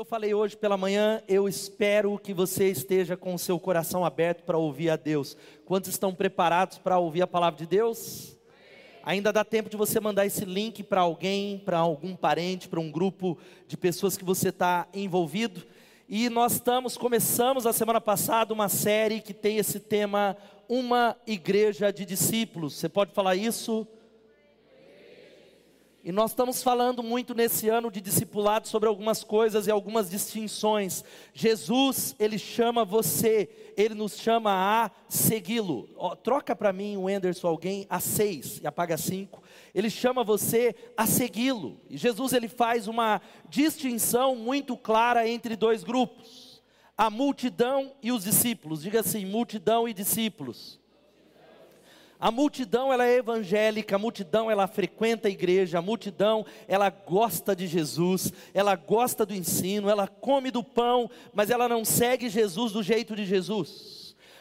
Eu falei hoje pela manhã, eu espero que você esteja com o seu coração aberto para ouvir a Deus. Quantos estão preparados para ouvir a palavra de Deus? Ainda dá tempo de você mandar esse link para alguém, para algum parente, para um grupo de pessoas que você está envolvido. E nós estamos, começamos a semana passada uma série que tem esse tema, Uma Igreja de Discípulos. Você pode falar isso? E nós estamos falando muito nesse ano de discipulado sobre algumas coisas e algumas distinções. Jesus, ele chama você, ele nos chama a segui-lo. troca para mim, o Enderson, alguém, a seis e apaga cinco. Ele chama você a segui-lo. E Jesus, ele faz uma distinção muito clara entre dois grupos: a multidão e os discípulos. Diga assim: multidão e discípulos. A multidão ela é evangélica, a multidão ela frequenta a igreja, a multidão ela gosta de Jesus, ela gosta do ensino, ela come do pão, mas ela não segue Jesus do jeito de Jesus.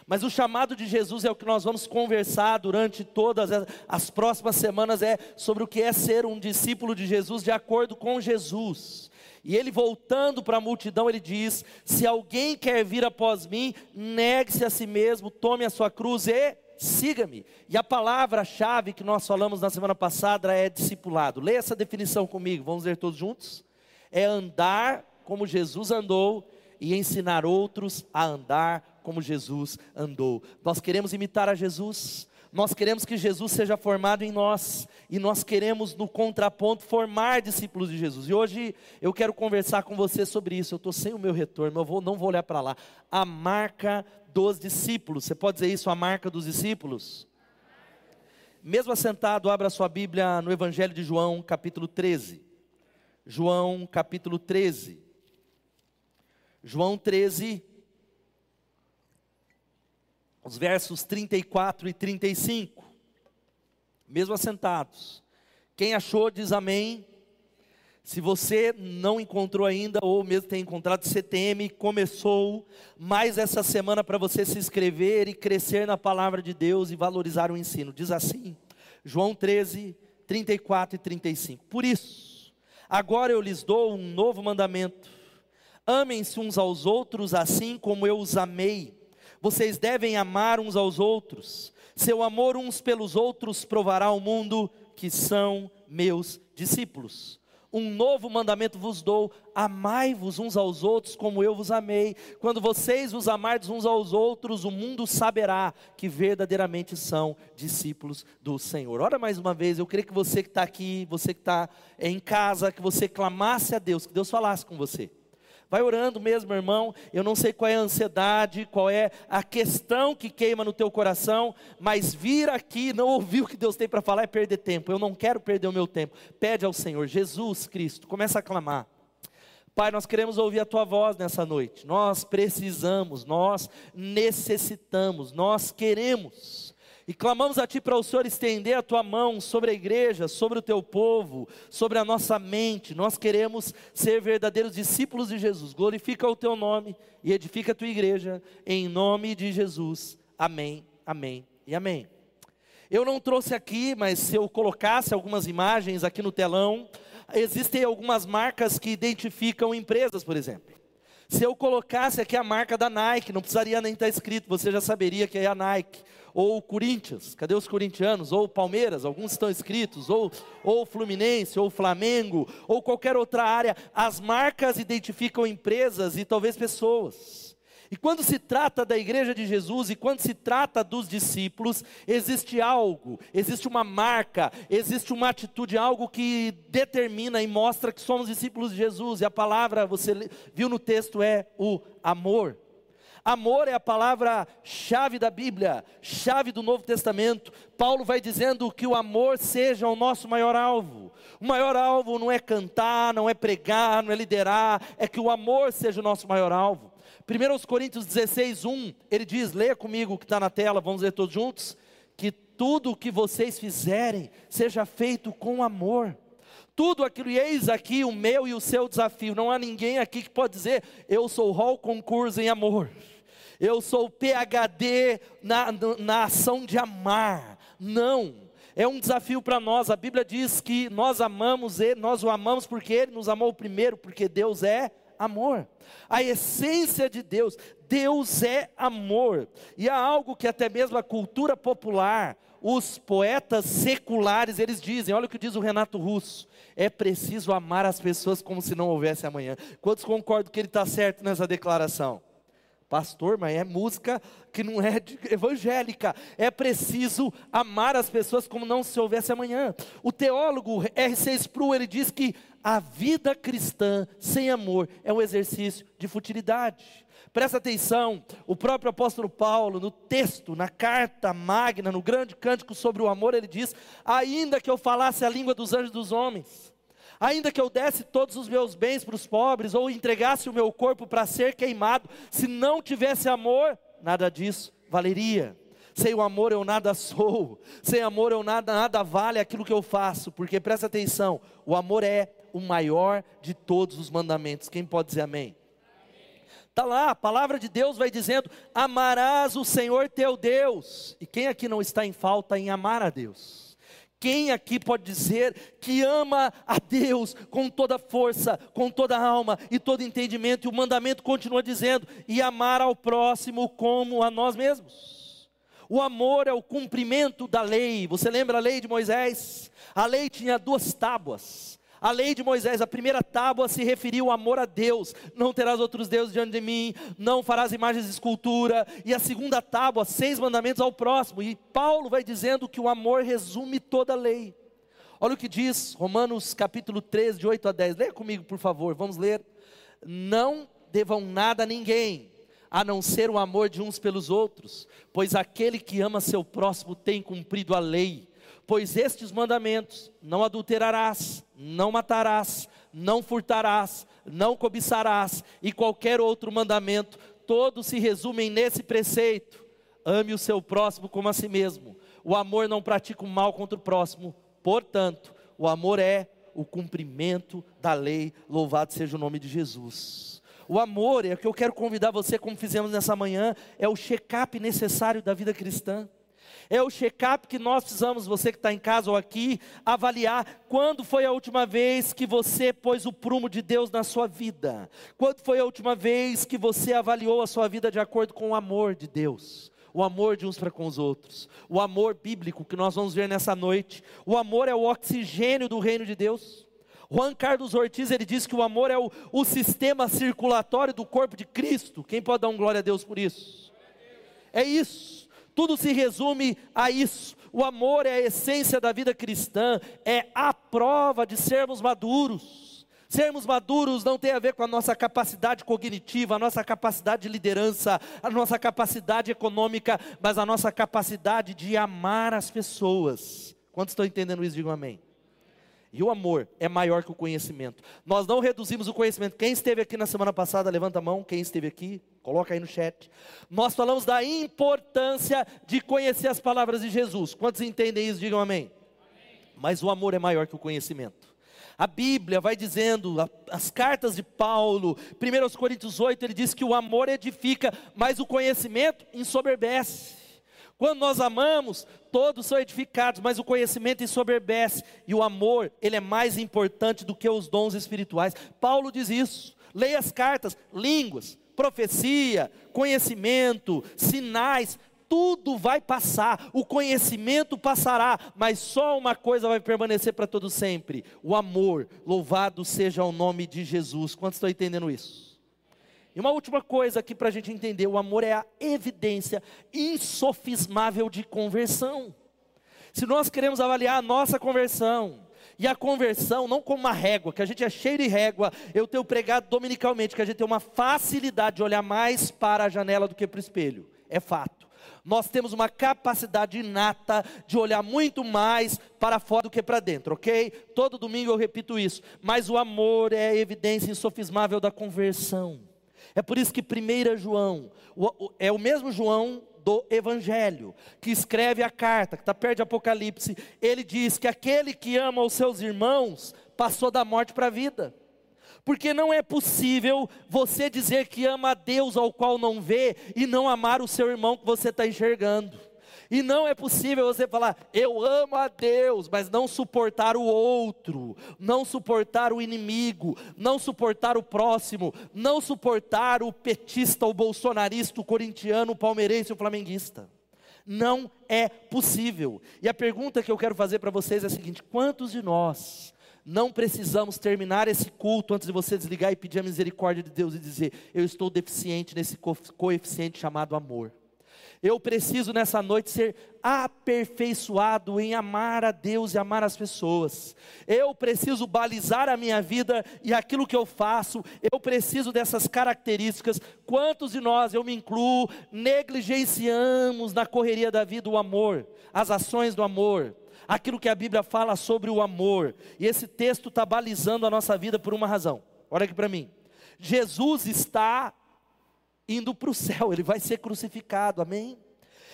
Mas o chamado de Jesus é o que nós vamos conversar durante todas as próximas semanas é sobre o que é ser um discípulo de Jesus de acordo com Jesus. E ele voltando para a multidão, ele diz: Se alguém quer vir após mim, negue-se a si mesmo, tome a sua cruz e siga-me. E a palavra-chave que nós falamos na semana passada é discipulado. Leia essa definição comigo, vamos ler todos juntos? É andar como Jesus andou e ensinar outros a andar como Jesus andou. Nós queremos imitar a Jesus, nós queremos que Jesus seja formado em nós, e nós queremos, no contraponto, formar discípulos de Jesus. E hoje eu quero conversar com você sobre isso. Eu estou sem o meu retorno, eu vou, não vou olhar para lá. A marca dos discípulos. Você pode dizer isso, a marca dos discípulos? Mesmo assentado, abra sua Bíblia no Evangelho de João, capítulo 13. João, capítulo 13. João 13, os versos 34 e 35. Mesmo assentados. Quem achou, diz amém. Se você não encontrou ainda, ou mesmo tem encontrado, CTM começou mais essa semana para você se inscrever e crescer na palavra de Deus e valorizar o ensino. Diz assim, João 13, 34 e 35. Por isso, agora eu lhes dou um novo mandamento: amem-se uns aos outros assim como eu os amei. Vocês devem amar uns aos outros. Seu amor uns pelos outros provará ao mundo que são meus discípulos. Um novo mandamento vos dou: amai-vos uns aos outros como eu vos amei. Quando vocês vos amardes uns aos outros, o mundo saberá que verdadeiramente são discípulos do Senhor. Ora mais uma vez, eu queria que você que está aqui, você que está em casa, que você clamasse a Deus, que Deus falasse com você. Vai orando mesmo, irmão. Eu não sei qual é a ansiedade, qual é a questão que queima no teu coração, mas vir aqui, não ouvir o que Deus tem para falar é perder tempo. Eu não quero perder o meu tempo. Pede ao Senhor, Jesus Cristo, começa a clamar. Pai, nós queremos ouvir a tua voz nessa noite. Nós precisamos, nós necessitamos, nós queremos e clamamos a Ti para o Senhor estender a Tua mão sobre a igreja, sobre o Teu povo, sobre a nossa mente. Nós queremos ser verdadeiros discípulos de Jesus. Glorifica o Teu nome e edifica a Tua igreja, em nome de Jesus. Amém, amém e amém. Eu não trouxe aqui, mas se eu colocasse algumas imagens aqui no telão, existem algumas marcas que identificam empresas, por exemplo. Se eu colocasse aqui a marca da Nike, não precisaria nem estar escrito, você já saberia que é a Nike ou Corinthians, cadê os corintianos? Ou Palmeiras, alguns estão escritos, ou, ou Fluminense, ou Flamengo, ou qualquer outra área. As marcas identificam empresas e talvez pessoas. E quando se trata da igreja de Jesus e quando se trata dos discípulos, existe algo, existe uma marca, existe uma atitude, algo que determina e mostra que somos discípulos de Jesus. E a palavra, você viu no texto, é o amor. Amor é a palavra-chave da Bíblia, chave do Novo Testamento. Paulo vai dizendo que o amor seja o nosso maior alvo. O maior alvo não é cantar, não é pregar, não é liderar, é que o amor seja o nosso maior alvo. 1 Coríntios 16, 1, ele diz: leia comigo o que está na tela, vamos ler todos juntos. Que tudo o que vocês fizerem seja feito com amor tudo aquilo, e eis aqui o meu e o seu desafio. Não há ninguém aqui que pode dizer, eu sou hall concurso em amor eu sou PhD na, na ação de amar. Não, é um desafio para nós. A Bíblia diz que nós amamos Ele, nós o amamos porque Ele nos amou primeiro, porque Deus é amor. A essência de Deus, Deus é amor. E há algo que até mesmo a cultura popular, os poetas seculares, eles dizem, olha o que diz o Renato Russo, é preciso amar as pessoas como se não houvesse amanhã. Quantos concordam que ele está certo nessa declaração? Pastor, mas é música que não é evangélica. É preciso amar as pessoas como não se houvesse amanhã. O teólogo R.C. Sproul, ele diz que a vida cristã sem amor é um exercício de futilidade. Presta atenção, o próprio apóstolo Paulo, no texto, na carta magna, no grande cântico sobre o amor, ele diz: Ainda que eu falasse a língua dos anjos dos homens, ainda que eu desse todos os meus bens para os pobres, ou entregasse o meu corpo para ser queimado, se não tivesse amor, nada disso valeria. Sem o amor eu nada sou, sem amor eu nada, nada vale aquilo que eu faço, porque presta atenção, o amor é o maior de todos os mandamentos. Quem pode dizer amém? Está lá, a palavra de Deus vai dizendo: amarás o Senhor teu Deus. E quem aqui não está em falta em amar a Deus? Quem aqui pode dizer que ama a Deus com toda força, com toda alma e todo entendimento? E o mandamento continua dizendo: e amar ao próximo como a nós mesmos. O amor é o cumprimento da lei. Você lembra a lei de Moisés? A lei tinha duas tábuas. A lei de Moisés, a primeira tábua se referiu ao amor a Deus. Não terás outros deuses diante de mim, não farás imagens de escultura. E a segunda tábua, seis mandamentos ao próximo. E Paulo vai dizendo que o amor resume toda a lei. Olha o que diz Romanos capítulo 13, de 8 a 10. Leia comigo, por favor, vamos ler. Não devam nada a ninguém, a não ser o amor de uns pelos outros, pois aquele que ama seu próximo tem cumprido a lei. Pois estes mandamentos: não adulterarás, não matarás, não furtarás, não cobiçarás, e qualquer outro mandamento, todos se resumem nesse preceito: ame o seu próximo como a si mesmo. O amor não pratica o mal contra o próximo, portanto, o amor é o cumprimento da lei, louvado seja o nome de Jesus. O amor é o que eu quero convidar você, como fizemos nessa manhã, é o check-up necessário da vida cristã. É o check-up que nós precisamos, você que está em casa ou aqui, avaliar quando foi a última vez que você pôs o prumo de Deus na sua vida. Quando foi a última vez que você avaliou a sua vida de acordo com o amor de Deus o amor de uns para com os outros, o amor bíblico que nós vamos ver nessa noite. O amor é o oxigênio do reino de Deus. Juan Carlos Ortiz ele diz que o amor é o, o sistema circulatório do corpo de Cristo. Quem pode dar um glória a Deus por isso? É isso. Tudo se resume a isso. O amor é a essência da vida cristã, é a prova de sermos maduros. Sermos maduros não tem a ver com a nossa capacidade cognitiva, a nossa capacidade de liderança, a nossa capacidade econômica, mas a nossa capacidade de amar as pessoas. Quantos estão entendendo isso? Digam amém. E o amor é maior que o conhecimento. Nós não reduzimos o conhecimento. Quem esteve aqui na semana passada, levanta a mão. Quem esteve aqui, coloca aí no chat. Nós falamos da importância de conhecer as palavras de Jesus. Quantos entendem isso? Digam amém. amém. Mas o amor é maior que o conhecimento. A Bíblia vai dizendo, as cartas de Paulo, 1 Coríntios 8, ele diz que o amor edifica, mas o conhecimento ensoberbece. Quando nós amamos, todos são edificados, mas o conhecimento ensoberbece e o amor, ele é mais importante do que os dons espirituais. Paulo diz isso. Leia as cartas, línguas, profecia, conhecimento, sinais, tudo vai passar, o conhecimento passará, mas só uma coisa vai permanecer para todo sempre: o amor. Louvado seja o nome de Jesus. Quantos estão entendendo isso? E uma última coisa aqui para a gente entender: o amor é a evidência insofismável de conversão. Se nós queremos avaliar a nossa conversão, e a conversão, não como uma régua, que a gente é cheio de régua, eu tenho pregado dominicalmente, que a gente tem uma facilidade de olhar mais para a janela do que para o espelho. É fato. Nós temos uma capacidade inata de olhar muito mais para fora do que para dentro, ok? Todo domingo eu repito isso. Mas o amor é a evidência insofismável da conversão. É por isso que 1 João, é o mesmo João do Evangelho, que escreve a carta, que está perto de Apocalipse, ele diz que aquele que ama os seus irmãos passou da morte para a vida. Porque não é possível você dizer que ama a Deus ao qual não vê e não amar o seu irmão que você está enxergando. E não é possível você falar, eu amo a Deus, mas não suportar o outro, não suportar o inimigo, não suportar o próximo, não suportar o petista, o bolsonarista, o corintiano, o palmeirense, o flamenguista. Não é possível. E a pergunta que eu quero fazer para vocês é a seguinte: quantos de nós não precisamos terminar esse culto antes de você desligar e pedir a misericórdia de Deus e dizer: Eu estou deficiente nesse coeficiente chamado amor. Eu preciso nessa noite ser aperfeiçoado em amar a Deus e amar as pessoas. Eu preciso balizar a minha vida e aquilo que eu faço. Eu preciso dessas características. Quantos de nós, eu me incluo, negligenciamos na correria da vida o amor, as ações do amor? Aquilo que a Bíblia fala sobre o amor, e esse texto está balizando a nossa vida por uma razão. Olha aqui para mim. Jesus está indo para o céu, ele vai ser crucificado, amém?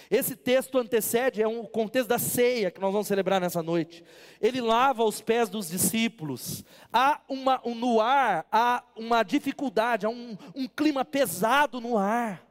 Esse texto antecede, é um contexto da ceia que nós vamos celebrar nessa noite. Ele lava os pés dos discípulos. Há uma, um, no ar, há uma dificuldade, há um, um clima pesado no ar.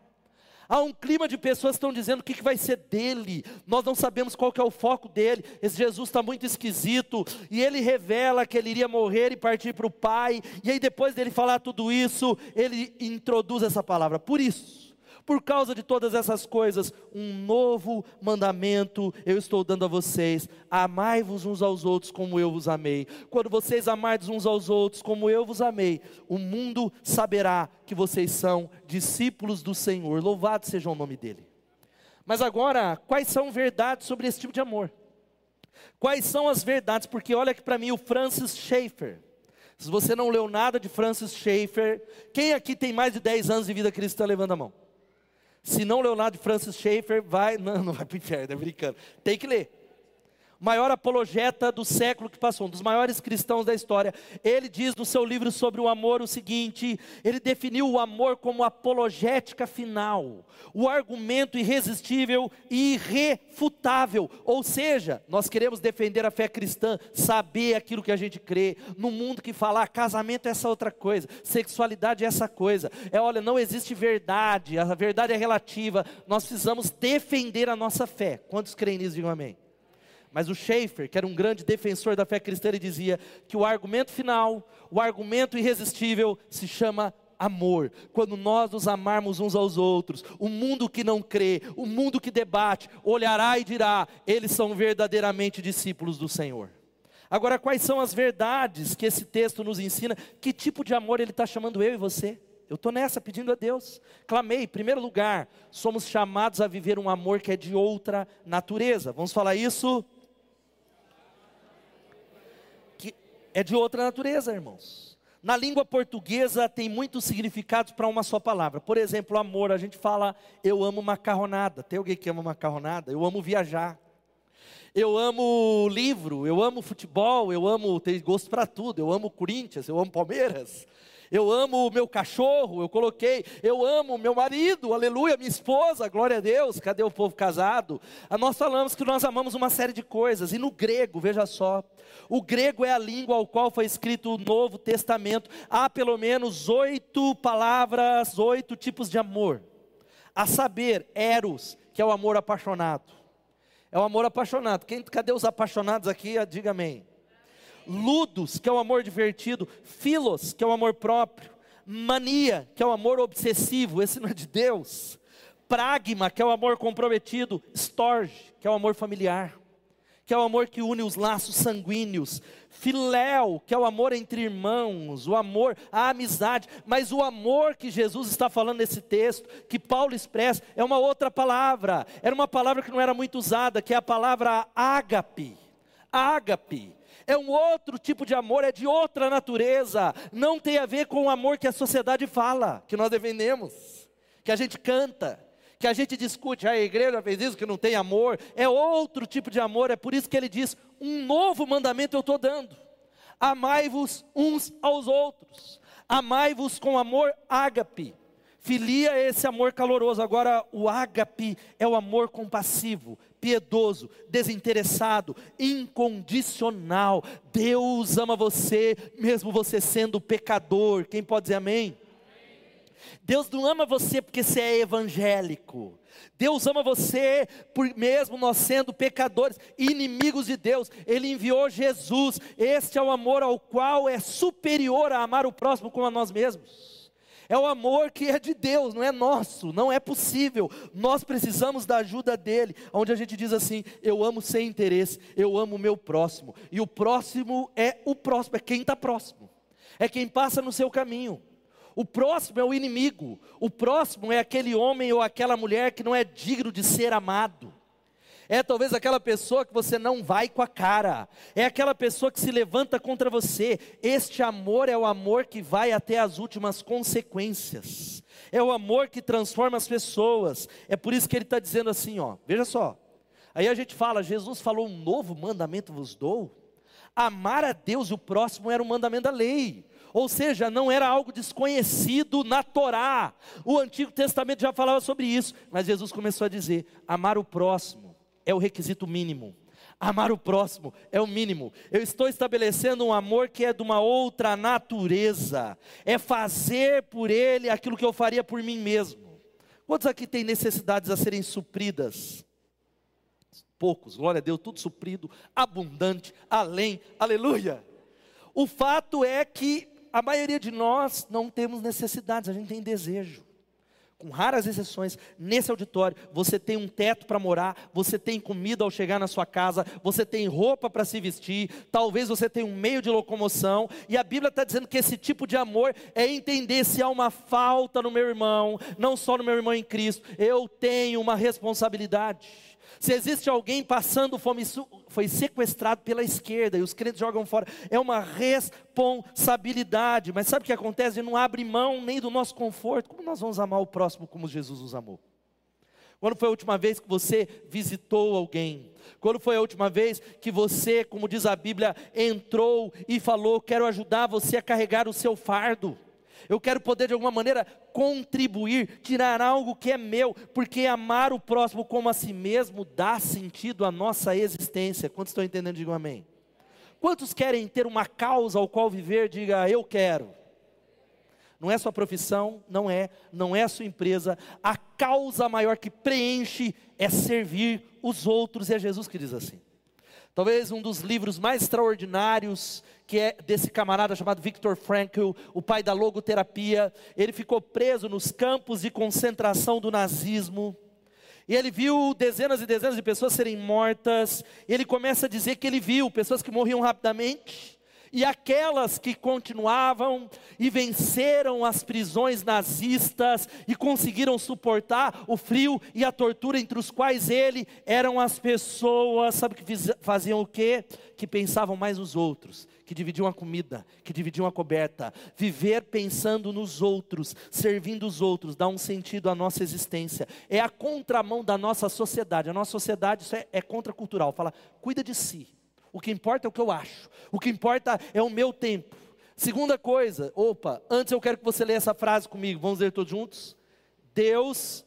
Há um clima de pessoas que estão dizendo o que, que vai ser dele. Nós não sabemos qual que é o foco dele. Esse Jesus está muito esquisito. E ele revela que ele iria morrer e partir para o Pai. E aí, depois dele falar tudo isso, ele introduz essa palavra. Por isso, por causa de todas essas coisas, um novo mandamento eu estou dando a vocês: amai-vos uns aos outros como eu vos amei. Quando vocês amardes uns aos outros como eu vos amei, o mundo saberá que vocês são discípulos do Senhor. Louvado seja o nome dele. Mas agora, quais são verdades sobre esse tipo de amor? Quais são as verdades? Porque olha aqui para mim o Francis Schaeffer. Se você não leu nada de Francis Schaeffer, quem aqui tem mais de 10 anos de vida cristã, levanta a mão. Se não Leonardo Francis Schaeffer, vai, não, não vai para o inferno, é brincando. Tem que ler maior apologeta do século que passou, um dos maiores cristãos da história. Ele diz no seu livro sobre o amor o seguinte: ele definiu o amor como apologética final, o argumento irresistível e irrefutável. Ou seja, nós queremos defender a fé cristã, saber aquilo que a gente crê, no mundo que fala ah, casamento é essa outra coisa, sexualidade é essa coisa. É, olha, não existe verdade, a verdade é relativa. Nós precisamos defender a nossa fé. Quantos creem nisso? Digam amém. Mas o Schaeffer, que era um grande defensor da fé cristã, ele dizia que o argumento final, o argumento irresistível, se chama amor. Quando nós nos amarmos uns aos outros, o mundo que não crê, o mundo que debate, olhará e dirá: eles são verdadeiramente discípulos do Senhor. Agora, quais são as verdades que esse texto nos ensina? Que tipo de amor ele está chamando eu e você? Eu estou nessa pedindo a Deus. Clamei, em primeiro lugar, somos chamados a viver um amor que é de outra natureza. Vamos falar isso? É de outra natureza, irmãos. Na língua portuguesa tem muitos significados para uma só palavra. Por exemplo, amor, a gente fala eu amo macarronada. Tem alguém que ama macarronada? Eu amo viajar. Eu amo livro, eu amo futebol, eu amo, tem gosto para tudo. Eu amo Corinthians, eu amo Palmeiras eu amo o meu cachorro, eu coloquei, eu amo o meu marido, aleluia, minha esposa, glória a Deus, cadê o povo casado? Ah, nós falamos que nós amamos uma série de coisas, e no grego, veja só, o grego é a língua ao qual foi escrito o Novo Testamento, há pelo menos oito palavras, oito tipos de amor, a saber, eros, que é o amor apaixonado, é o amor apaixonado, Quem, cadê os apaixonados aqui? Diga amém ludos, que é o amor divertido, filos, que é o amor próprio, mania, que é o amor obsessivo, esse não é de Deus, pragma, que é o amor comprometido, storge, que é o amor familiar, que é o amor que une os laços sanguíneos, filéu, que é o amor entre irmãos, o amor, a amizade, mas o amor que Jesus está falando nesse texto, que Paulo expressa, é uma outra palavra, era uma palavra que não era muito usada, que é a palavra ágape, ágape, é um outro tipo de amor, é de outra natureza, não tem a ver com o amor que a sociedade fala, que nós defendemos, que a gente canta, que a gente discute, a igreja fez isso, que não tem amor, é outro tipo de amor, é por isso que ele diz: um novo mandamento eu estou dando, amai-vos uns aos outros, amai-vos com amor ágape. Filia é esse amor caloroso, agora o ágape é o amor compassivo, piedoso, desinteressado, incondicional. Deus ama você, mesmo você sendo pecador. Quem pode dizer amém? Deus não ama você porque você é evangélico. Deus ama você por mesmo nós sendo pecadores, inimigos de Deus. Ele enviou Jesus. Este é o amor ao qual é superior a amar o próximo como a nós mesmos. É o amor que é de Deus, não é nosso, não é possível. Nós precisamos da ajuda dele, onde a gente diz assim: eu amo sem interesse, eu amo o meu próximo. E o próximo é o próximo, é quem está próximo, é quem passa no seu caminho. O próximo é o inimigo. O próximo é aquele homem ou aquela mulher que não é digno de ser amado. É talvez aquela pessoa que você não vai com a cara. É aquela pessoa que se levanta contra você. Este amor é o amor que vai até as últimas consequências. É o amor que transforma as pessoas. É por isso que ele está dizendo assim, ó. Veja só. Aí a gente fala, Jesus falou um novo mandamento vos dou. Amar a Deus e o próximo era um mandamento da lei ou seja, não era algo desconhecido na Torá. O Antigo Testamento já falava sobre isso, mas Jesus começou a dizer: amar o próximo é o requisito mínimo. Amar o próximo é o mínimo. Eu estou estabelecendo um amor que é de uma outra natureza. É fazer por ele aquilo que eu faria por mim mesmo. Quantos aqui têm necessidades a serem supridas? Poucos, glória a Deus, tudo suprido, abundante, além, aleluia. O fato é que a maioria de nós não temos necessidades, a gente tem desejo. Com raras exceções, nesse auditório, você tem um teto para morar, você tem comida ao chegar na sua casa, você tem roupa para se vestir, talvez você tenha um meio de locomoção, e a Bíblia está dizendo que esse tipo de amor é entender se há uma falta no meu irmão, não só no meu irmão em Cristo, eu tenho uma responsabilidade. Se existe alguém passando fome, foi sequestrado pela esquerda e os crentes jogam fora, é uma responsabilidade. Mas sabe o que acontece? Ele não abre mão nem do nosso conforto. Como nós vamos amar o próximo como Jesus nos amou? Quando foi a última vez que você visitou alguém? Quando foi a última vez que você, como diz a Bíblia, entrou e falou: Quero ajudar você a carregar o seu fardo? Eu quero poder de alguma maneira contribuir, tirar algo que é meu, porque amar o próximo como a si mesmo dá sentido à nossa existência. Quantos estão entendendo? Digam amém. Quantos querem ter uma causa ao qual viver? Diga eu quero. Não é sua profissão, não é, não é sua empresa. A causa maior que preenche é servir os outros, e é Jesus que diz assim. Talvez um dos livros mais extraordinários que é desse camarada chamado Viktor Frankl, o pai da logoterapia. Ele ficou preso nos campos de concentração do nazismo. E ele viu dezenas e dezenas de pessoas serem mortas. Ele começa a dizer que ele viu pessoas que morriam rapidamente e aquelas que continuavam e venceram as prisões nazistas e conseguiram suportar o frio e a tortura entre os quais ele eram as pessoas, sabe que faziam o quê? Que pensavam mais nos outros, que dividiam a comida, que dividiam a coberta. Viver pensando nos outros, servindo os outros, dá um sentido à nossa existência. É a contramão da nossa sociedade. A nossa sociedade isso é, é contracultural. Fala, cuida de si o que importa é o que eu acho. O que importa é o meu tempo. Segunda coisa, opa, antes eu quero que você leia essa frase comigo. Vamos ler todos juntos? Deus.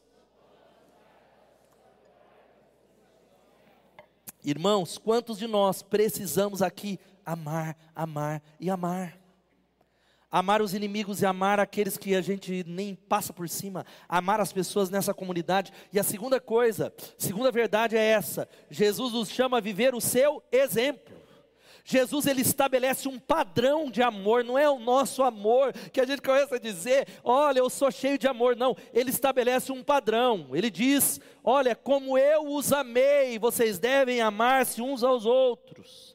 Irmãos, quantos de nós precisamos aqui amar, amar e amar? Amar os inimigos e amar aqueles que a gente nem passa por cima, amar as pessoas nessa comunidade. E a segunda coisa, segunda verdade é essa: Jesus nos chama a viver o seu exemplo. Jesus ele estabelece um padrão de amor, não é o nosso amor que a gente começa a dizer, olha, eu sou cheio de amor, não. Ele estabelece um padrão. Ele diz, olha, como eu os amei, vocês devem amar-se uns aos outros.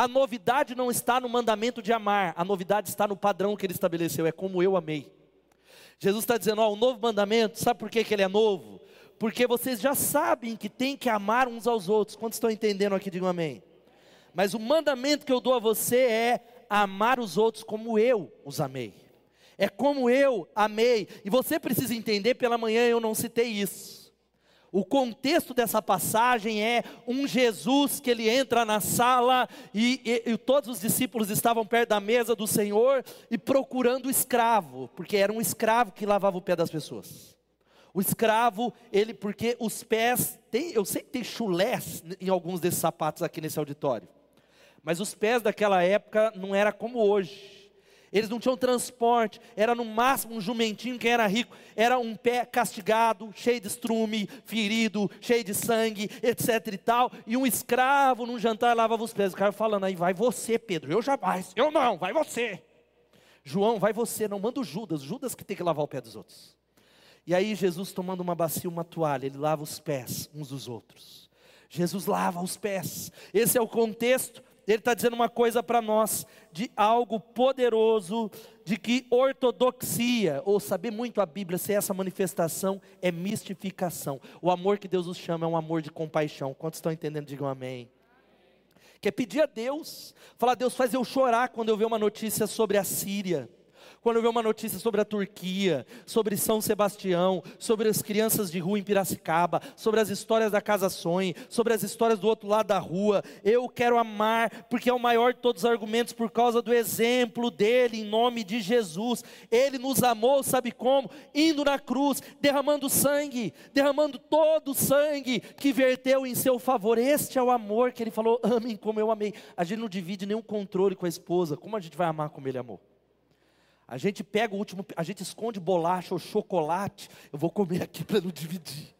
A novidade não está no mandamento de amar, a novidade está no padrão que ele estabeleceu, é como eu amei. Jesus está dizendo, ó, o novo mandamento, sabe por que, que ele é novo? Porque vocês já sabem que tem que amar uns aos outros. Quantos estão entendendo aqui? Digam amém. Mas o mandamento que eu dou a você é amar os outros como eu os amei. É como eu amei. E você precisa entender, pela manhã eu não citei isso. O contexto dessa passagem é um Jesus que ele entra na sala e, e, e, todos os discípulos estavam perto da mesa do Senhor e procurando o escravo, porque era um escravo que lavava o pé das pessoas. O escravo, ele, porque os pés, tem, eu sei que tem chulés em alguns desses sapatos aqui nesse auditório, mas os pés daquela época não era como hoje Eles não tinham transporte, era no máximo um jumentinho, quem era rico, era um pé castigado, cheio de estrume, ferido, cheio de sangue, etc e tal, e um escravo num jantar lavava os pés. O cara falando aí, vai você, Pedro, eu jamais, eu não, vai você. João, vai você, não manda o Judas, Judas que tem que lavar o pé dos outros. E aí Jesus tomando uma bacia, uma toalha, ele lava os pés uns dos outros. Jesus lava os pés. Esse é o contexto ele está dizendo uma coisa para nós, de algo poderoso, de que ortodoxia, ou saber muito a Bíblia, se essa manifestação é mistificação. O amor que Deus nos chama é um amor de compaixão. Quantos estão entendendo? Digam amém. Quer pedir a Deus, falar, Deus faz eu chorar quando eu ver uma notícia sobre a Síria quando eu ver uma notícia sobre a Turquia, sobre São Sebastião, sobre as crianças de rua em Piracicaba, sobre as histórias da Casa Sonho, sobre as histórias do outro lado da rua, eu quero amar, porque é o maior de todos os argumentos, por causa do exemplo dele, em nome de Jesus. Ele nos amou, sabe como? Indo na cruz, derramando sangue, derramando todo o sangue que verteu em seu favor. Este é o amor que ele falou: amem como eu amei. A gente não divide nenhum controle com a esposa, como a gente vai amar como ele amou? A gente pega o último, a gente esconde bolacha ou chocolate. Eu vou comer aqui para não dividir.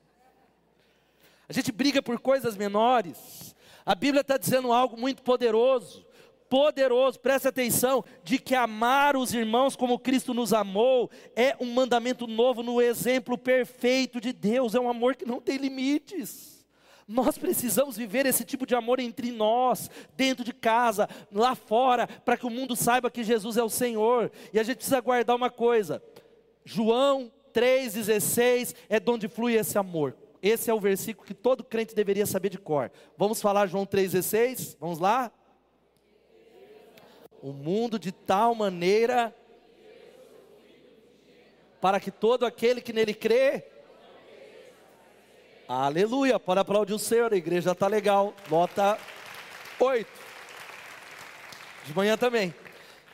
A gente briga por coisas menores. A Bíblia está dizendo algo muito poderoso. Poderoso, preste atenção, de que amar os irmãos como Cristo nos amou é um mandamento novo no exemplo perfeito de Deus, é um amor que não tem limites. Nós precisamos viver esse tipo de amor entre nós, dentro de casa, lá fora, para que o mundo saiba que Jesus é o Senhor. E a gente precisa guardar uma coisa: João 3,16 é de onde flui esse amor. Esse é o versículo que todo crente deveria saber de cor. Vamos falar João 3,16? Vamos lá? O mundo de tal maneira para que todo aquele que nele crê Aleluia, pode aplaudir o Senhor, a igreja está legal. Nota 8. De manhã também.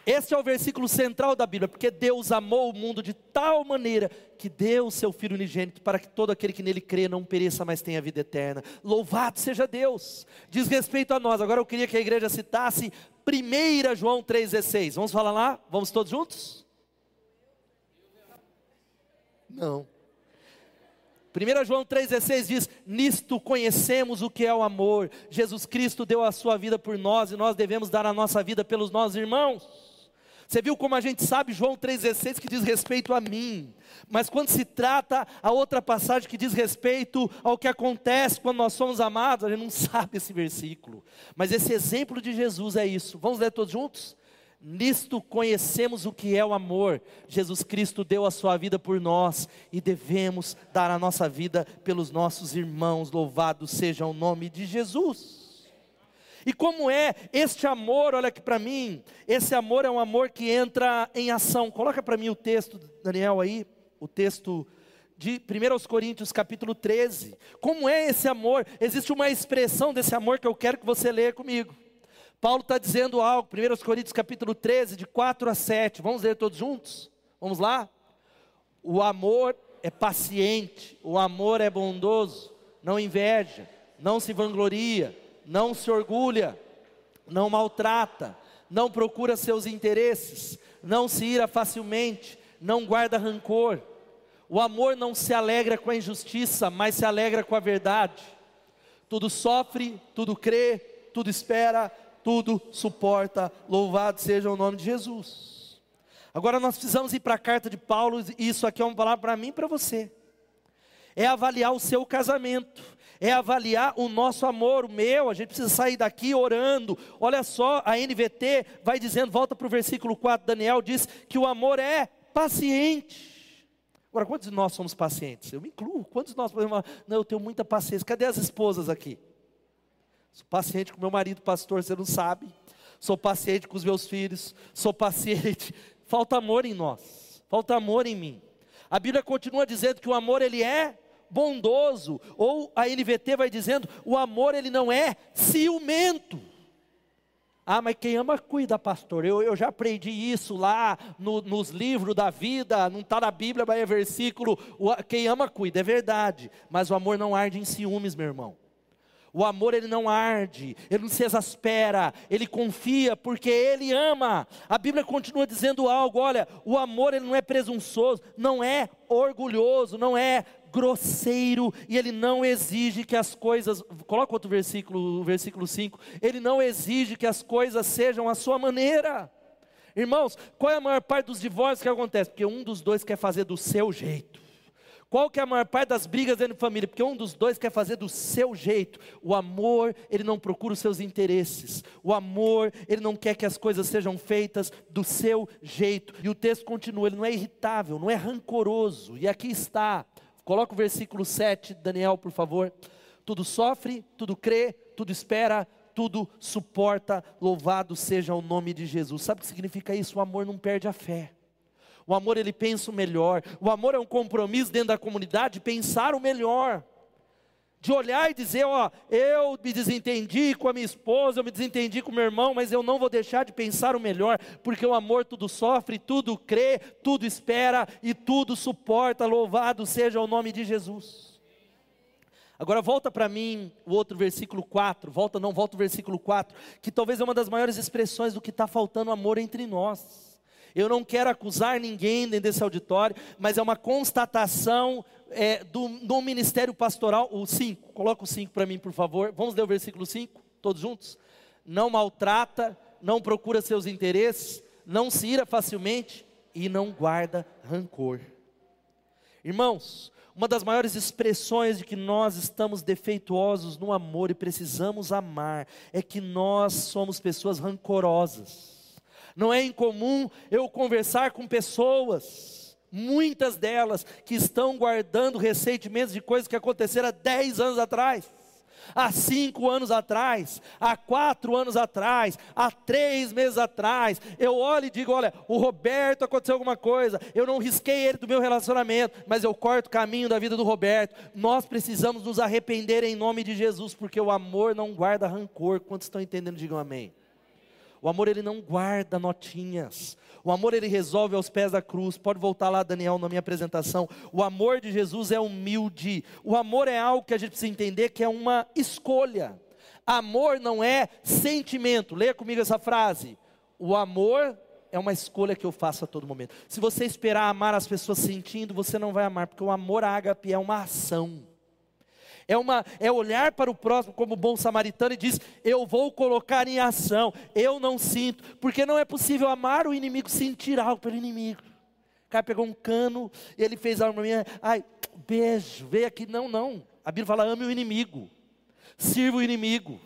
Esse é o versículo central da Bíblia, porque Deus amou o mundo de tal maneira que deu o seu Filho unigênito para que todo aquele que nele crê não pereça, mas tenha vida eterna. Louvado seja Deus. Diz respeito a nós. Agora eu queria que a igreja citasse 1 João 3,16. Vamos falar lá? Vamos todos juntos? Não. 1 João 3,16 diz: Nisto conhecemos o que é o amor. Jesus Cristo deu a sua vida por nós e nós devemos dar a nossa vida pelos nossos irmãos. Você viu como a gente sabe João 3,16 que diz respeito a mim, mas quando se trata a outra passagem que diz respeito ao que acontece quando nós somos amados, a gente não sabe esse versículo. Mas esse exemplo de Jesus é isso. Vamos ler todos juntos? Nisto conhecemos o que é o amor. Jesus Cristo deu a sua vida por nós e devemos dar a nossa vida pelos nossos irmãos. Louvado seja o nome de Jesus. E como é este amor, olha aqui para mim, esse amor é um amor que entra em ação. Coloca para mim o texto, Daniel, aí, o texto de 1 Coríntios capítulo 13. Como é esse amor? Existe uma expressão desse amor que eu quero que você leia comigo. Paulo está dizendo algo, 1 Coríntios capítulo 13, de 4 a 7. Vamos ler todos juntos? Vamos lá? O amor é paciente, o amor é bondoso, não inveja, não se vangloria, não se orgulha, não maltrata, não procura seus interesses, não se ira facilmente, não guarda rancor. O amor não se alegra com a injustiça, mas se alegra com a verdade. Tudo sofre, tudo crê, tudo espera, tudo suporta. Louvado seja o nome de Jesus. Agora nós precisamos ir para a carta de Paulo, e isso aqui é uma palavra para mim e para você. É avaliar o seu casamento, é avaliar o nosso amor, o meu. A gente precisa sair daqui orando. Olha só, a NVT vai dizendo, volta para o versículo 4, Daniel diz que o amor é paciente. Agora, quantos de nós somos pacientes? Eu me incluo. Quantos de nós podemos falar, não, eu tenho muita paciência. Cadê as esposas aqui? Sou paciente com meu marido, pastor, você não sabe. Sou paciente com os meus filhos. Sou paciente. Falta amor em nós. Falta amor em mim. A Bíblia continua dizendo que o amor ele é bondoso, ou a NVT vai dizendo, o amor ele não é ciumento. Ah, mas quem ama cuida, pastor. Eu, eu já aprendi isso lá no, nos livros da vida, não está na Bíblia, mas é versículo. O, quem ama cuida, é verdade. Mas o amor não arde em ciúmes, meu irmão. O amor ele não arde, ele não se exaspera, ele confia porque ele ama. A Bíblia continua dizendo algo, olha, o amor ele não é presunçoso, não é orgulhoso, não é grosseiro e ele não exige que as coisas, coloca outro versículo, versículo 5, ele não exige que as coisas sejam a sua maneira. Irmãos, qual é a maior parte dos divórcios que acontece? Porque um dos dois quer fazer do seu jeito. Qual que é a maior parte das brigas dentro de família? Porque um dos dois quer fazer do seu jeito. O amor, ele não procura os seus interesses. O amor, ele não quer que as coisas sejam feitas do seu jeito. E o texto continua, ele não é irritável, não é rancoroso. E aqui está, coloca o versículo 7, Daniel, por favor. Tudo sofre, tudo crê, tudo espera, tudo suporta. Louvado seja o nome de Jesus. Sabe o que significa isso? O amor não perde a fé. O amor ele pensa o melhor. O amor é um compromisso dentro da comunidade de pensar o melhor. De olhar e dizer, ó, eu me desentendi com a minha esposa, eu me desentendi com meu irmão, mas eu não vou deixar de pensar o melhor, porque o amor tudo sofre, tudo crê, tudo espera e tudo suporta. Louvado seja o nome de Jesus. Agora volta para mim o outro versículo 4, volta não, volta o versículo 4, que talvez é uma das maiores expressões do que está faltando amor entre nós. Eu não quero acusar ninguém dentro desse auditório, mas é uma constatação é, do, do ministério pastoral. O 5, coloca o 5 para mim, por favor. Vamos ler o versículo 5, todos juntos? Não maltrata, não procura seus interesses, não se ira facilmente e não guarda rancor. Irmãos, uma das maiores expressões de que nós estamos defeituosos no amor e precisamos amar é que nós somos pessoas rancorosas. Não é incomum eu conversar com pessoas, muitas delas que estão guardando ressentimentos de coisas que aconteceram há 10 anos atrás há cinco anos atrás, há quatro anos atrás, há três meses atrás, eu olho e digo: olha, o Roberto aconteceu alguma coisa, eu não risquei ele do meu relacionamento, mas eu corto o caminho da vida do Roberto. Nós precisamos nos arrepender em nome de Jesus, porque o amor não guarda rancor. Quantos estão entendendo? Digam amém. O amor ele não guarda notinhas. O amor ele resolve aos pés da cruz. Pode voltar lá, Daniel, na minha apresentação. O amor de Jesus é humilde. O amor é algo que a gente precisa entender que é uma escolha. Amor não é sentimento. Leia comigo essa frase. O amor é uma escolha que eu faço a todo momento. Se você esperar amar as pessoas sentindo, você não vai amar, porque o amor ágape é uma ação é, uma, é olhar para o próximo como bom samaritano e diz: Eu vou colocar em ação, eu não sinto, porque não é possível amar o inimigo sentir algo pelo inimigo. O cara pegou um cano, ele fez a minha, ai, beijo, veio aqui. Não, não. A Bíblia fala: ame o inimigo, sirva o inimigo.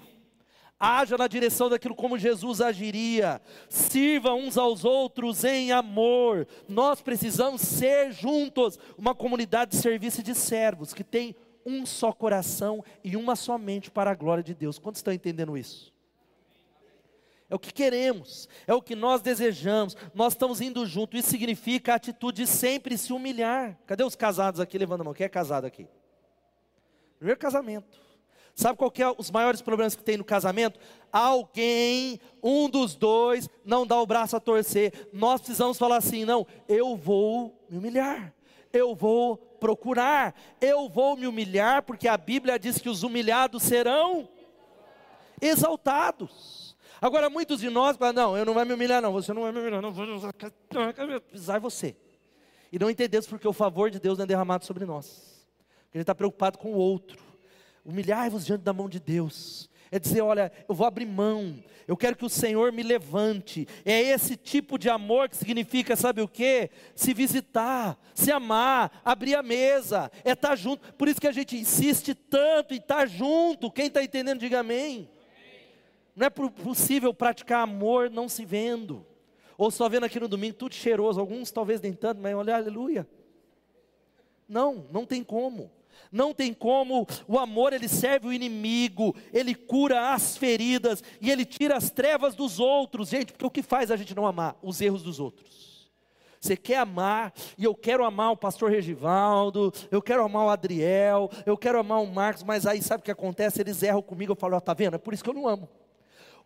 Haja na direção daquilo como Jesus agiria, sirva uns aos outros em amor. Nós precisamos ser juntos uma comunidade de serviço e de servos que tem um só coração e uma só mente para a glória de Deus. Quantos estão entendendo isso? É o que queremos, é o que nós desejamos, nós estamos indo junto, isso significa a atitude de sempre se humilhar. Cadê os casados aqui? Levanta a mão, quem é casado aqui? Primeiro casamento. Sabe qual é os maiores problemas que tem no casamento? Alguém, um dos dois, não dá o braço a torcer. Nós precisamos falar assim: não, eu vou me humilhar, eu vou procurar. Eu vou me humilhar, porque a Bíblia diz que os humilhados serão exaltados. Agora, muitos de nós falam: não, eu não vou me humilhar, não, você não vai me humilhar, não, vou pisar você. E não entendemos porque o favor de Deus não é derramado sobre nós. Porque a gente está preocupado com o outro. Humilhai-vos diante da mão de Deus é dizer: olha, eu vou abrir mão, eu quero que o Senhor me levante. É esse tipo de amor que significa, sabe o que? Se visitar, se amar, abrir a mesa, é estar tá junto. Por isso que a gente insiste tanto em estar tá junto. Quem está entendendo, diga amém. Não é possível praticar amor não se vendo, ou só vendo aqui no domingo, tudo cheiroso. Alguns talvez nem tanto, mas olha, aleluia. Não, não tem como. Não tem como, o amor ele serve o inimigo, ele cura as feridas e ele tira as trevas dos outros. Gente, porque o que faz a gente não amar? Os erros dos outros. Você quer amar, e eu quero amar o pastor Regivaldo, eu quero amar o Adriel, eu quero amar o Marcos, mas aí sabe o que acontece? Eles erram comigo, eu falo, ó, tá vendo? É por isso que eu não amo.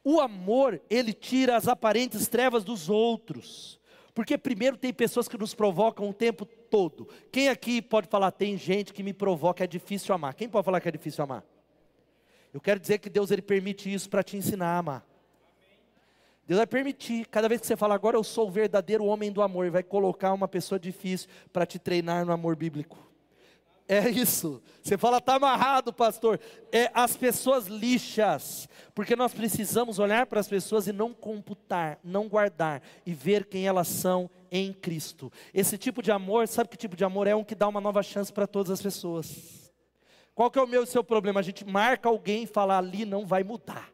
O amor, ele tira as aparentes trevas dos outros. Porque primeiro tem pessoas que nos provocam o tempo todo. Quem aqui pode falar, tem gente que me provoca, é difícil amar? Quem pode falar que é difícil amar? Eu quero dizer que Deus ele permite isso para te ensinar a amar. Deus vai permitir, cada vez que você fala, agora eu sou o verdadeiro homem do amor, vai colocar uma pessoa difícil para te treinar no amor bíblico. É isso. Você fala, está amarrado, pastor. É as pessoas lixas. Porque nós precisamos olhar para as pessoas e não computar, não guardar e ver quem elas são em Cristo. Esse tipo de amor, sabe que tipo de amor é? Um que dá uma nova chance para todas as pessoas. Qual que é o meu e o seu problema? A gente marca alguém e fala, ali não vai mudar.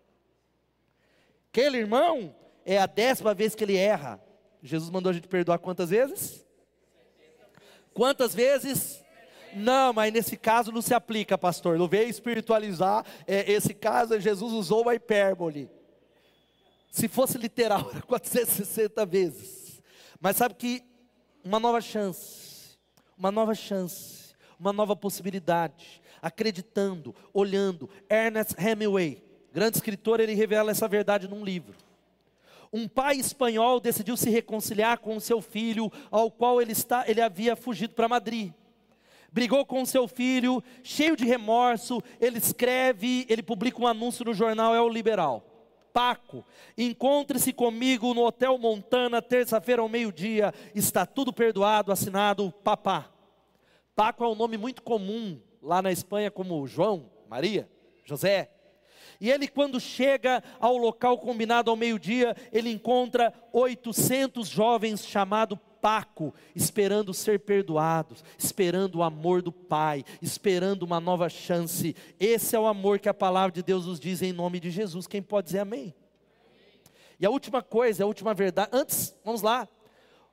Aquele irmão é a décima vez que ele erra. Jesus mandou a gente perdoar quantas vezes? Quantas vezes? Não, mas nesse caso não se aplica, pastor. Não veio espiritualizar. É, esse caso, Jesus usou uma hipérbole. Se fosse literal, era 460 vezes. Mas sabe que uma nova chance, uma nova chance, uma nova possibilidade, acreditando, olhando. Ernest Hemingway, grande escritor, ele revela essa verdade num livro. Um pai espanhol decidiu se reconciliar com seu filho, ao qual ele, está, ele havia fugido para Madrid brigou com seu filho, cheio de remorso, ele escreve, ele publica um anúncio no jornal É o Liberal. Paco, encontre-se comigo no Hotel Montana, terça-feira ao meio-dia, está tudo perdoado, assinado Papá. Paco é um nome muito comum lá na Espanha, como João, Maria, José. E ele, quando chega ao local combinado ao meio-dia, ele encontra 800 jovens chamados Paco, esperando ser perdoados, esperando o amor do Pai, esperando uma nova chance. Esse é o amor que a palavra de Deus nos diz em nome de Jesus. Quem pode dizer amém? E a última coisa, a última verdade, antes, vamos lá.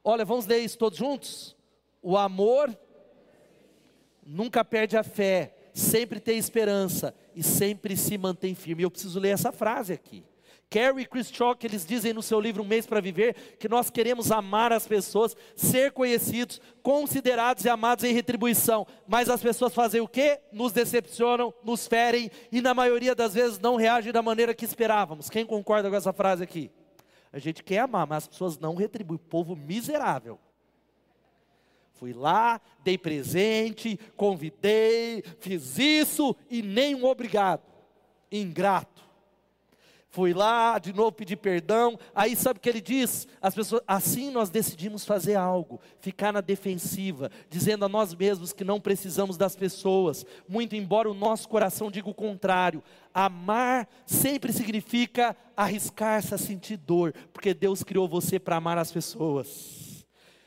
Olha, vamos ler isso todos juntos? O amor nunca perde a fé, sempre tem esperança e sempre se mantém firme. Eu preciso ler essa frase aqui. Carrie e Chris Chalk, eles dizem no seu livro Um Mês para Viver, que nós queremos amar as pessoas, ser conhecidos, considerados e amados em retribuição. Mas as pessoas fazem o quê? Nos decepcionam, nos ferem e na maioria das vezes não reagem da maneira que esperávamos. Quem concorda com essa frase aqui? A gente quer amar, mas as pessoas não retribuem. Povo miserável. Fui lá, dei presente, convidei, fiz isso e nem um obrigado. Ingrato. Fui lá, de novo pedir perdão. Aí sabe o que ele diz? As pessoas, assim nós decidimos fazer algo, ficar na defensiva, dizendo a nós mesmos que não precisamos das pessoas, muito embora o nosso coração diga o contrário. Amar sempre significa arriscar-se a sentir dor, porque Deus criou você para amar as pessoas.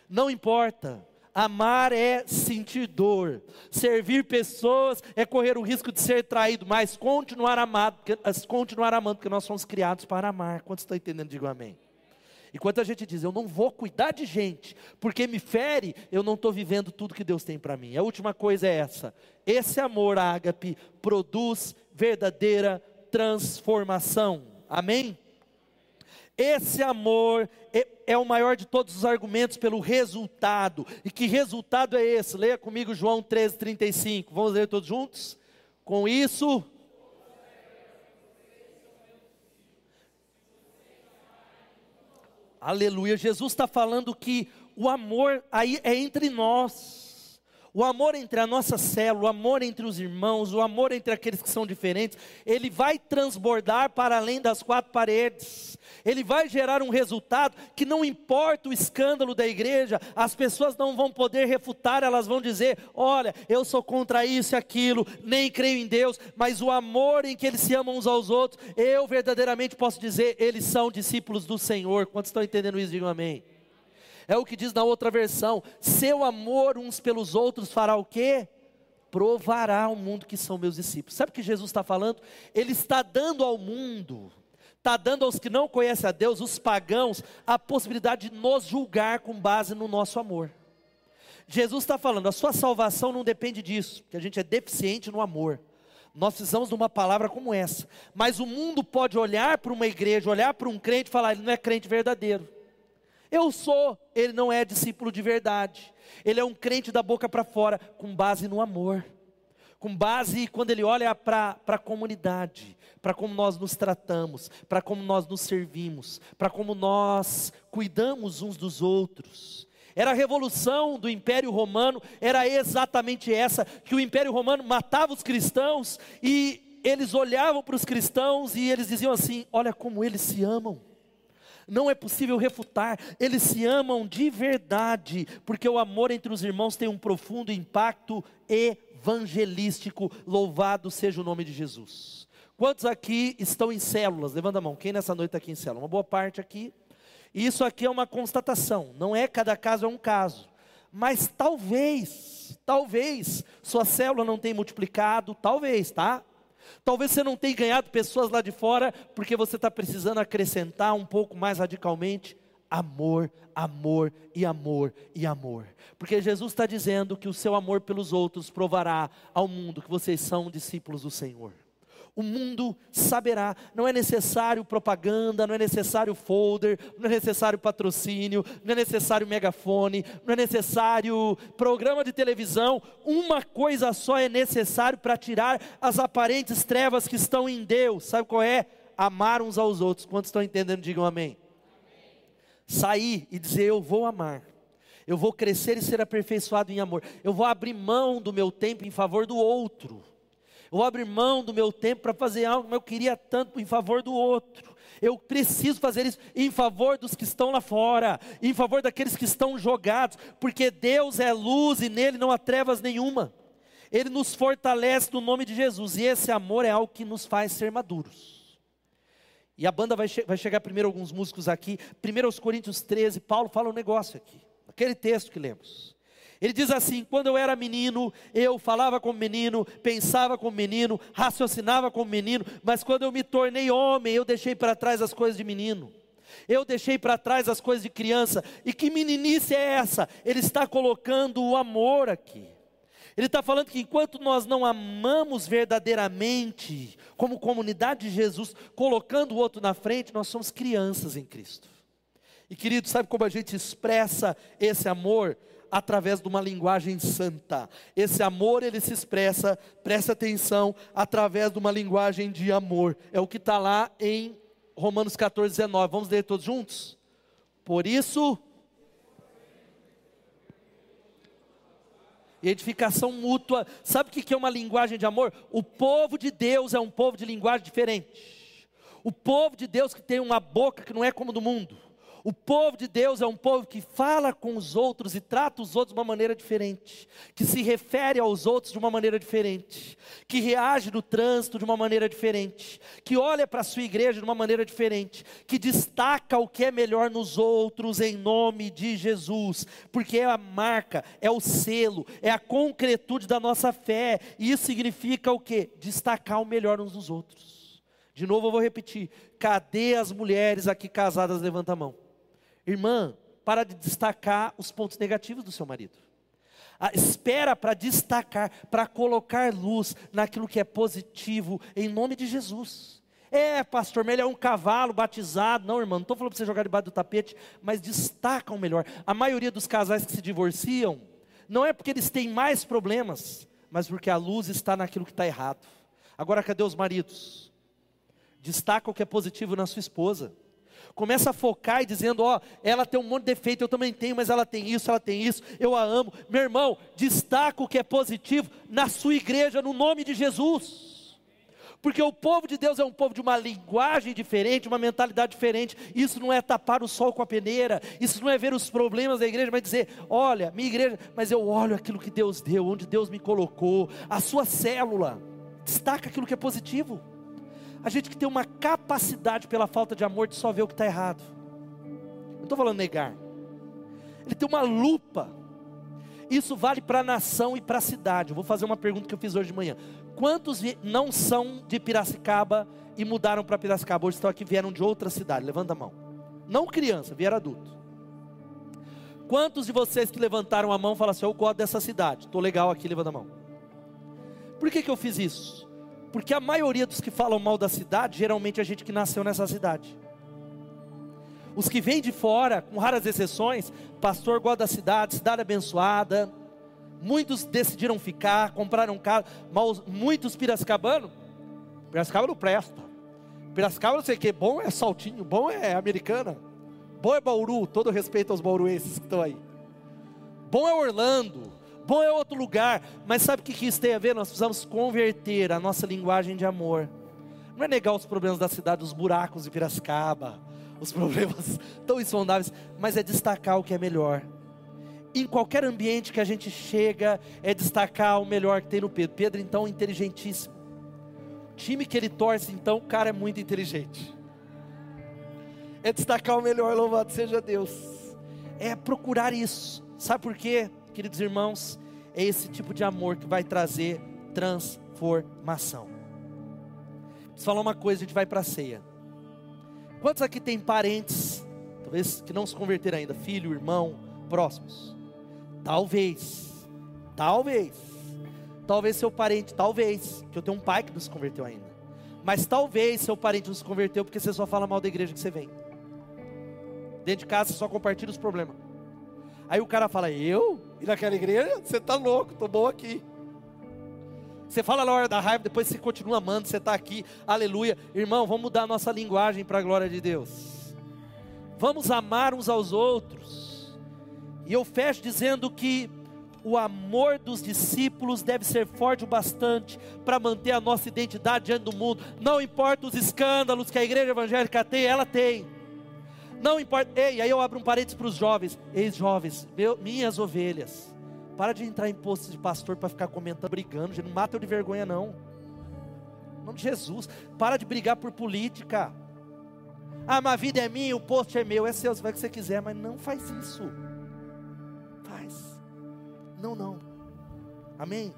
Não importa Amar é sentir dor. Servir pessoas é correr o risco de ser traído, mas continuar amado, continuar amando, porque nós somos criados para amar. Quantos estão entendendo? Digo amém. Enquanto a gente diz, eu não vou cuidar de gente, porque me fere, eu não estou vivendo tudo que Deus tem para mim. A última coisa é essa: esse amor ágape produz verdadeira transformação. Amém? Esse amor é, o maior de todos os argumentos pelo resultado. E que resultado é esse? Leia comigo João 13, 35. Vamos ler todos juntos? Com isso. Aleluia. Jesus está falando que o amor aí é entre nós o amor entre a nossa célula, o amor entre os irmãos, o amor entre aqueles que são diferentes, ele vai transbordar para além das quatro paredes. Ele vai gerar um resultado que não importa o escândalo da igreja, as pessoas não vão poder refutar, elas vão dizer: "Olha, eu sou contra isso e aquilo, nem creio em Deus", mas o amor em que eles se amam uns aos outros, eu verdadeiramente posso dizer, eles são discípulos do Senhor. Quantos estão entendendo isso? Digam amém. É o que diz na outra versão: seu amor uns pelos outros fará o quê? Provará ao mundo que são meus discípulos. Sabe o que Jesus está falando? Ele está dando ao mundo, está dando aos que não conhecem a Deus, os pagãos, a possibilidade de nos julgar com base no nosso amor. Jesus está falando, a sua salvação não depende disso, que a gente é deficiente no amor. Nós precisamos de uma palavra como essa. Mas o mundo pode olhar para uma igreja, olhar para um crente e falar, ele não é crente verdadeiro. Eu sou, ele não é discípulo de verdade. Ele é um crente da boca para fora, com base no amor. Com base quando ele olha para a comunidade, para como nós nos tratamos, para como nós nos servimos, para como nós cuidamos uns dos outros. Era a revolução do Império Romano, era exatamente essa, que o Império Romano matava os cristãos e eles olhavam para os cristãos e eles diziam assim: Olha como eles se amam. Não é possível refutar, eles se amam de verdade, porque o amor entre os irmãos tem um profundo impacto evangelístico. Louvado seja o nome de Jesus. Quantos aqui estão em células? Levanta a mão. Quem nessa noite está aqui em célula? Uma boa parte aqui. Isso aqui é uma constatação. Não é cada caso é um caso. Mas talvez, talvez, sua célula não tenha multiplicado, talvez, tá? Talvez você não tenha ganhado pessoas lá de fora, porque você está precisando acrescentar um pouco mais radicalmente amor, amor e amor e amor. Porque Jesus está dizendo que o seu amor pelos outros provará ao mundo que vocês são discípulos do Senhor o mundo saberá. Não é necessário propaganda, não é necessário folder, não é necessário patrocínio, não é necessário megafone, não é necessário programa de televisão. Uma coisa só é necessário para tirar as aparentes trevas que estão em Deus. Sabe qual é? Amar uns aos outros. Quantos estão entendendo? Digam amém. Sair e dizer: Eu vou amar. Eu vou crescer e ser aperfeiçoado em amor. Eu vou abrir mão do meu tempo em favor do outro. Eu abrir mão do meu tempo para fazer algo que eu queria tanto em favor do outro. Eu preciso fazer isso em favor dos que estão lá fora, em favor daqueles que estão jogados, porque Deus é luz e nele não há trevas nenhuma. Ele nos fortalece no nome de Jesus, e esse amor é algo que nos faz ser maduros. E a banda vai, che vai chegar primeiro alguns músicos aqui. Primeiro aos Coríntios 13, Paulo fala um negócio aqui, aquele texto que lemos. Ele diz assim: quando eu era menino, eu falava como menino, pensava como menino, raciocinava como menino, mas quando eu me tornei homem, eu deixei para trás as coisas de menino. Eu deixei para trás as coisas de criança. E que meninice é essa? Ele está colocando o amor aqui. Ele está falando que enquanto nós não amamos verdadeiramente, como comunidade de Jesus, colocando o outro na frente, nós somos crianças em Cristo. E querido, sabe como a gente expressa esse amor? Através de uma linguagem santa. Esse amor ele se expressa, presta atenção, através de uma linguagem de amor. É o que está lá em Romanos 14, 19. Vamos ler todos juntos? Por isso. Edificação mútua. Sabe o que é uma linguagem de amor? O povo de Deus é um povo de linguagem diferente. O povo de Deus que tem uma boca que não é como do mundo o povo de Deus é um povo que fala com os outros e trata os outros de uma maneira diferente, que se refere aos outros de uma maneira diferente, que reage no trânsito de uma maneira diferente, que olha para a sua igreja de uma maneira diferente, que destaca o que é melhor nos outros em nome de Jesus, porque é a marca, é o selo, é a concretude da nossa fé, e isso significa o que? Destacar o melhor uns dos outros. De novo eu vou repetir: cadê as mulheres aqui casadas? Levanta a mão. Irmã, para de destacar os pontos negativos do seu marido. Ah, espera para destacar, para colocar luz naquilo que é positivo, em nome de Jesus. É, pastor, mas ele é um cavalo batizado. Não, irmão, não estou falando para você jogar debaixo do tapete, mas destaca o melhor. A maioria dos casais que se divorciam, não é porque eles têm mais problemas, mas porque a luz está naquilo que está errado. Agora, cadê os maridos? Destaca o que é positivo na sua esposa. Começa a focar e dizendo: Ó, ela tem um monte de defeito, eu também tenho, mas ela tem isso, ela tem isso, eu a amo. Meu irmão, destaca o que é positivo na sua igreja, no nome de Jesus. Porque o povo de Deus é um povo de uma linguagem diferente, uma mentalidade diferente. Isso não é tapar o sol com a peneira, isso não é ver os problemas da igreja, mas dizer: olha, minha igreja, mas eu olho aquilo que Deus deu, onde Deus me colocou, a sua célula, destaca aquilo que é positivo. A gente que tem uma capacidade pela falta de amor de só ver o que está errado. Não estou falando negar. Ele tem uma lupa. Isso vale para a nação e para a cidade. Eu vou fazer uma pergunta que eu fiz hoje de manhã. Quantos não são de Piracicaba e mudaram para Piracicaba? Hoje estão aqui, vieram de outra cidade. Levanta a mão. Não criança, vieram adulto. Quantos de vocês que levantaram a mão falam assim: Eu gosto dessa cidade, estou legal aqui, levanta a mão. Por que, que eu fiz isso? Porque a maioria dos que falam mal da cidade, geralmente é gente que nasceu nessa cidade. Os que vêm de fora, com raras exceções, pastor gosta da cidade, cidade abençoada. Muitos decidiram ficar, compraram carro, mas muitos piracicabanos, Piracicaba não presta. Piracicaba não sei o que, bom é saltinho, bom é americana. Bom é Bauru, todo respeito aos bauruenses que estão aí. Bom é Orlando, Bom é outro lugar, mas sabe o que isso tem a ver? Nós precisamos converter a nossa linguagem de amor. Não é negar os problemas da cidade, os buracos de Piracicaba, os problemas tão insondáveis, mas é destacar o que é melhor. Em qualquer ambiente que a gente chega, é destacar o melhor que tem no Pedro. Pedro, então, inteligentíssimo. O time que ele torce, então, o cara é muito inteligente. É destacar o melhor, louvado seja Deus. É procurar isso. Sabe por quê, queridos irmãos? É esse tipo de amor que vai trazer transformação. Preciso falar uma coisa, a gente vai para a ceia. Quantos aqui tem parentes, talvez que não se converteram ainda, filho, irmão, próximos? Talvez, talvez, talvez seu parente, talvez, que eu tenho um pai que não se converteu ainda, mas talvez seu parente não se converteu porque você só fala mal da igreja que você vem. Dentro de casa você só compartilha os problemas. Aí o cara fala, eu? E naquela igreja? Você está louco, estou bom aqui. Você fala na hora da raiva, depois você continua amando, você está aqui, aleluia. Irmão, vamos mudar a nossa linguagem para a glória de Deus. Vamos amar uns aos outros. E eu fecho dizendo que o amor dos discípulos deve ser forte o bastante para manter a nossa identidade diante do mundo. Não importa os escândalos que a igreja evangélica tem, ela tem. Não importa. Ei, aí eu abro um parênteses para os jovens. Ex-jovens, minhas ovelhas. Para de entrar em postos de pastor para ficar comentando, brigando. Não mata eu de vergonha, não. Em nome de Jesus. Para de brigar por política. Ah, mas a vida é minha, o posto é meu. É seu, você vai o que você quiser, mas não faz isso. Faz. Não, não. Amém?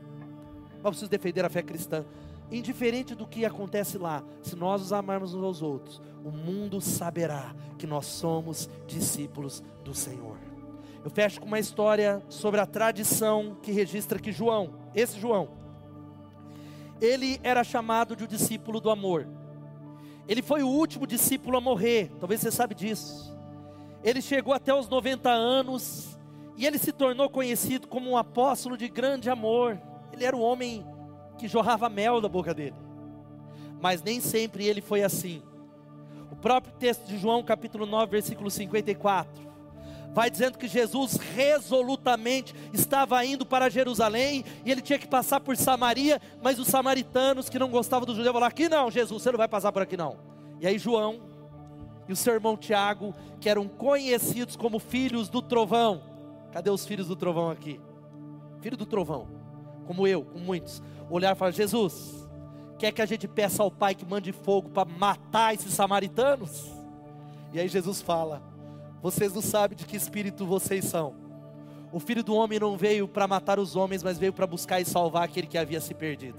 Mas preciso defender a fé cristã indiferente do que acontece lá, se nós nos amarmos uns aos outros, o mundo saberá que nós somos discípulos do Senhor. Eu fecho com uma história sobre a tradição que registra que João, esse João, ele era chamado de o discípulo do amor. Ele foi o último discípulo a morrer, talvez você sabe disso. Ele chegou até os 90 anos e ele se tornou conhecido como um apóstolo de grande amor. Ele era um homem que jorrava mel da boca dele. Mas nem sempre ele foi assim. O próprio texto de João, capítulo 9, versículo 54, vai dizendo que Jesus resolutamente estava indo para Jerusalém e ele tinha que passar por Samaria, mas os samaritanos que não gostavam do judeu falaram: aqui não, Jesus, você não vai passar por aqui não. E aí João e o seu irmão Tiago, que eram conhecidos como filhos do trovão. Cadê os filhos do trovão aqui? Filho do trovão, como eu, com muitos olhar e falar: Jesus, quer que a gente peça ao Pai que mande fogo para matar esses samaritanos? E aí Jesus fala: Vocês não sabem de que espírito vocês são. O filho do homem não veio para matar os homens, mas veio para buscar e salvar aquele que havia se perdido.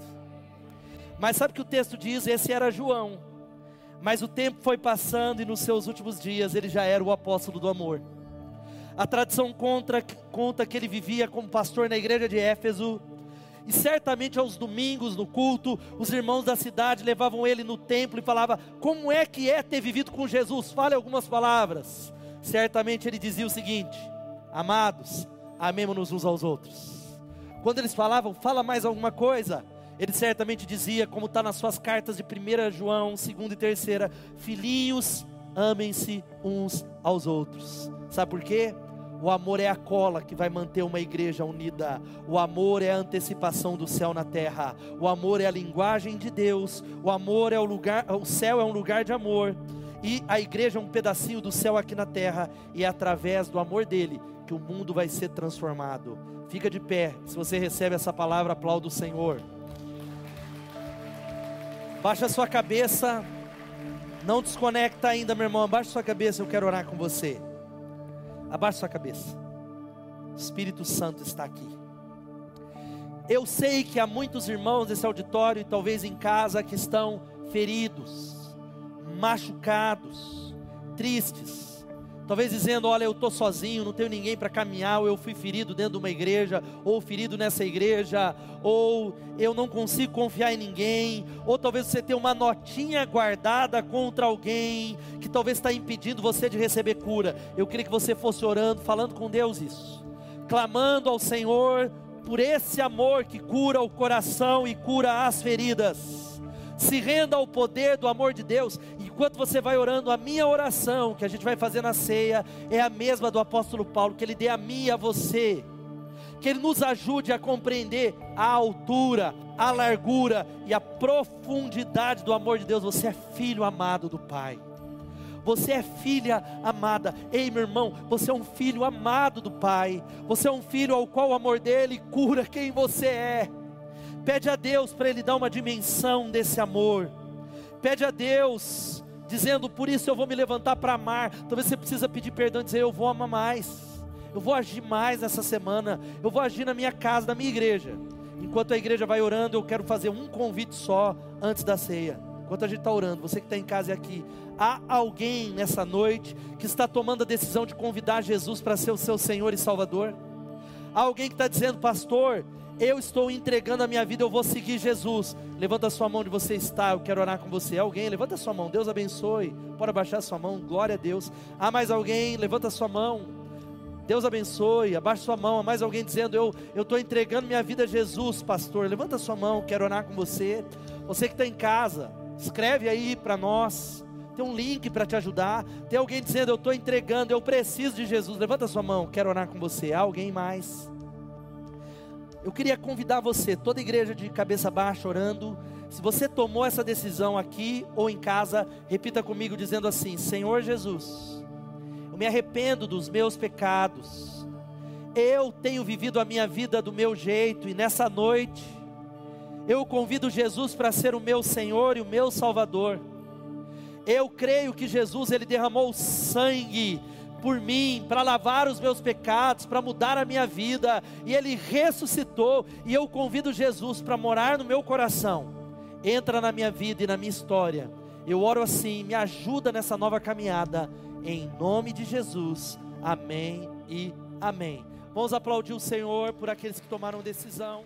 Mas sabe o que o texto diz? Esse era João. Mas o tempo foi passando e nos seus últimos dias ele já era o apóstolo do amor. A tradição conta, conta que ele vivia como pastor na igreja de Éfeso e certamente aos domingos no culto, os irmãos da cidade levavam ele no templo e falava: "Como é que é ter vivido com Jesus?" Fale algumas palavras. Certamente ele dizia o seguinte: "Amados, amemos-nos uns aos outros." Quando eles falavam: "Fala mais alguma coisa?" Ele certamente dizia, como está nas suas cartas de 1 João, 2 e 3, filhinhos, amem-se uns aos outros. Sabe por quê? O amor é a cola que vai manter uma igreja unida. O amor é a antecipação do céu na terra. O amor é a linguagem de Deus. O amor é o lugar, o céu é um lugar de amor. E a igreja é um pedacinho do céu aqui na terra. E é através do amor dele que o mundo vai ser transformado. Fica de pé. Se você recebe essa palavra, aplauda o Senhor. Baixa sua cabeça. Não desconecta ainda, meu irmão. Baixa sua cabeça, eu quero orar com você. Abaixe sua cabeça. O Espírito Santo está aqui. Eu sei que há muitos irmãos desse auditório e talvez em casa que estão feridos, machucados, tristes Talvez dizendo: Olha, eu estou sozinho, não tenho ninguém para caminhar, ou eu fui ferido dentro de uma igreja, ou ferido nessa igreja, ou eu não consigo confiar em ninguém, ou talvez você tenha uma notinha guardada contra alguém que talvez está impedindo você de receber cura. Eu queria que você fosse orando, falando com Deus isso, clamando ao Senhor por esse amor que cura o coração e cura as feridas se renda ao poder do amor de Deus. Enquanto você vai orando, a minha oração que a gente vai fazer na ceia é a mesma do apóstolo Paulo, que ele dê a mim e a você que Ele nos ajude a compreender a altura, a largura e a profundidade do amor de Deus. Você é filho amado do Pai. Você é filha amada. Ei, meu irmão, você é um filho amado do Pai. Você é um filho ao qual o amor dele cura quem você é. Pede a Deus para Ele dar uma dimensão desse amor. Pede a Deus, dizendo: Por isso eu vou me levantar para amar. Talvez você precisa pedir perdão e dizer: Eu vou amar mais. Eu vou agir mais essa semana. Eu vou agir na minha casa, na minha igreja. Enquanto a igreja vai orando, eu quero fazer um convite só antes da ceia. Enquanto a gente está orando, você que está em casa e aqui, há alguém nessa noite que está tomando a decisão de convidar Jesus para ser o seu Senhor e Salvador? Há alguém que está dizendo, pastor, eu estou entregando a minha vida, eu vou seguir Jesus. Levanta a sua mão onde você está, eu quero orar com você. Alguém, levanta a sua mão, Deus abençoe. Pode abaixar a sua mão, glória a Deus. Há mais alguém, levanta a sua mão. Deus abençoe, abaixa sua mão. Há mais alguém dizendo, eu estou entregando minha vida a Jesus, pastor. Levanta a sua mão, quero orar com você. Você que está em casa, escreve aí para nós. Tem um link para te ajudar. Tem alguém dizendo, eu estou entregando, eu preciso de Jesus. Levanta a sua mão, quero orar com você. Há alguém mais? Eu queria convidar você, toda igreja de cabeça baixa, orando. Se você tomou essa decisão aqui ou em casa, repita comigo dizendo assim: Senhor Jesus, eu me arrependo dos meus pecados. Eu tenho vivido a minha vida do meu jeito e nessa noite eu convido Jesus para ser o meu Senhor e o meu Salvador. Eu creio que Jesus ele derramou sangue por mim, para lavar os meus pecados, para mudar a minha vida, e Ele ressuscitou, e eu convido Jesus para morar no meu coração. Entra na minha vida e na minha história. Eu oro assim, me ajuda nessa nova caminhada, em nome de Jesus. Amém e amém. Vamos aplaudir o Senhor por aqueles que tomaram decisão.